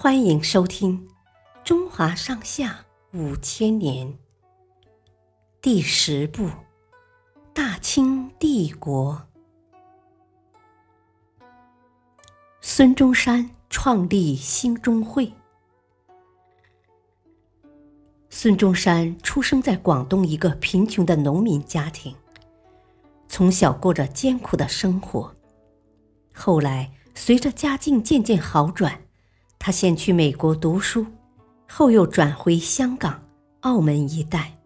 欢迎收听《中华上下五千年》第十部《大清帝国》。孙中山创立兴中会。孙中山出生在广东一个贫穷的农民家庭，从小过着艰苦的生活。后来，随着家境渐渐好转，他先去美国读书，后又转回香港、澳门一带，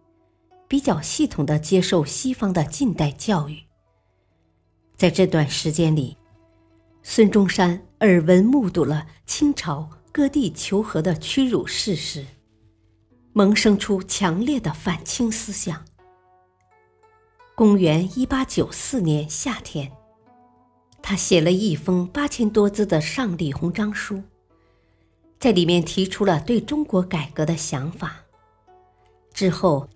比较系统的接受西方的近代教育。在这段时间里，孙中山耳闻目睹了清朝割地求和的屈辱事实，萌生出强烈的反清思想。公元一八九四年夏天。他写了一封八千多字的上李鸿章书，在里面提出了对中国改革的想法。之后，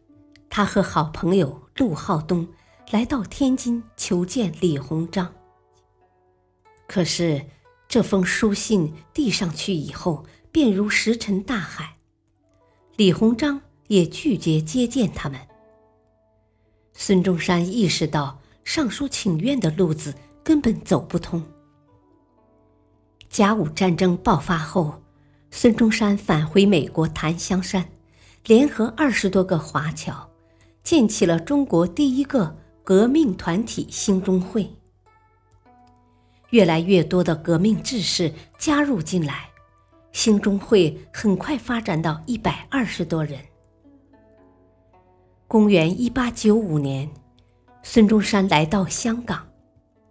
他和好朋友陆浩东来到天津求见李鸿章。可是，这封书信递上去以后，便如石沉大海，李鸿章也拒绝接见他们。孙中山意识到上书请愿的路子。根本走不通。甲午战争爆发后，孙中山返回美国檀香山，联合二十多个华侨，建起了中国第一个革命团体兴中会。越来越多的革命志士加入进来，兴中会很快发展到一百二十多人。公元一八九五年，孙中山来到香港。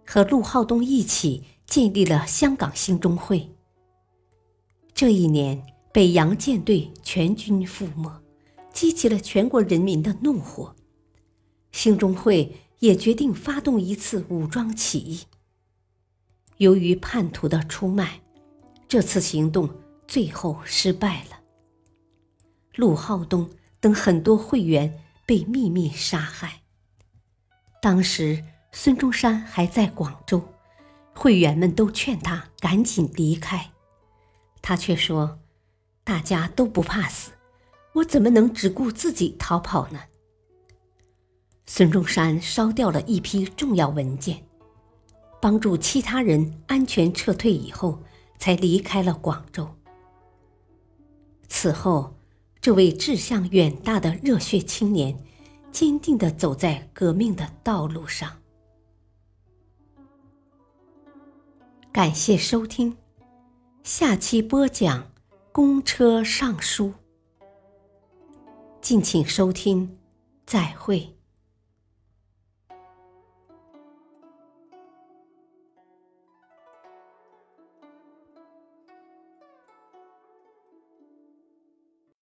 和陆浩东一起建立了香港兴中会。这一年，北洋舰队全军覆没，激起了全国人民的怒火。兴中会也决定发动一次武装起义。由于叛徒的出卖，这次行动最后失败了。陆浩东等很多会员被秘密杀害。当时。孙中山还在广州，会员们都劝他赶紧离开，他却说：“大家都不怕死，我怎么能只顾自己逃跑呢？”孙中山烧掉了一批重要文件，帮助其他人安全撤退以后，才离开了广州。此后，这位志向远大的热血青年，坚定地走在革命的道路上。感谢收听，下期播讲《公车上书》，敬请收听，再会。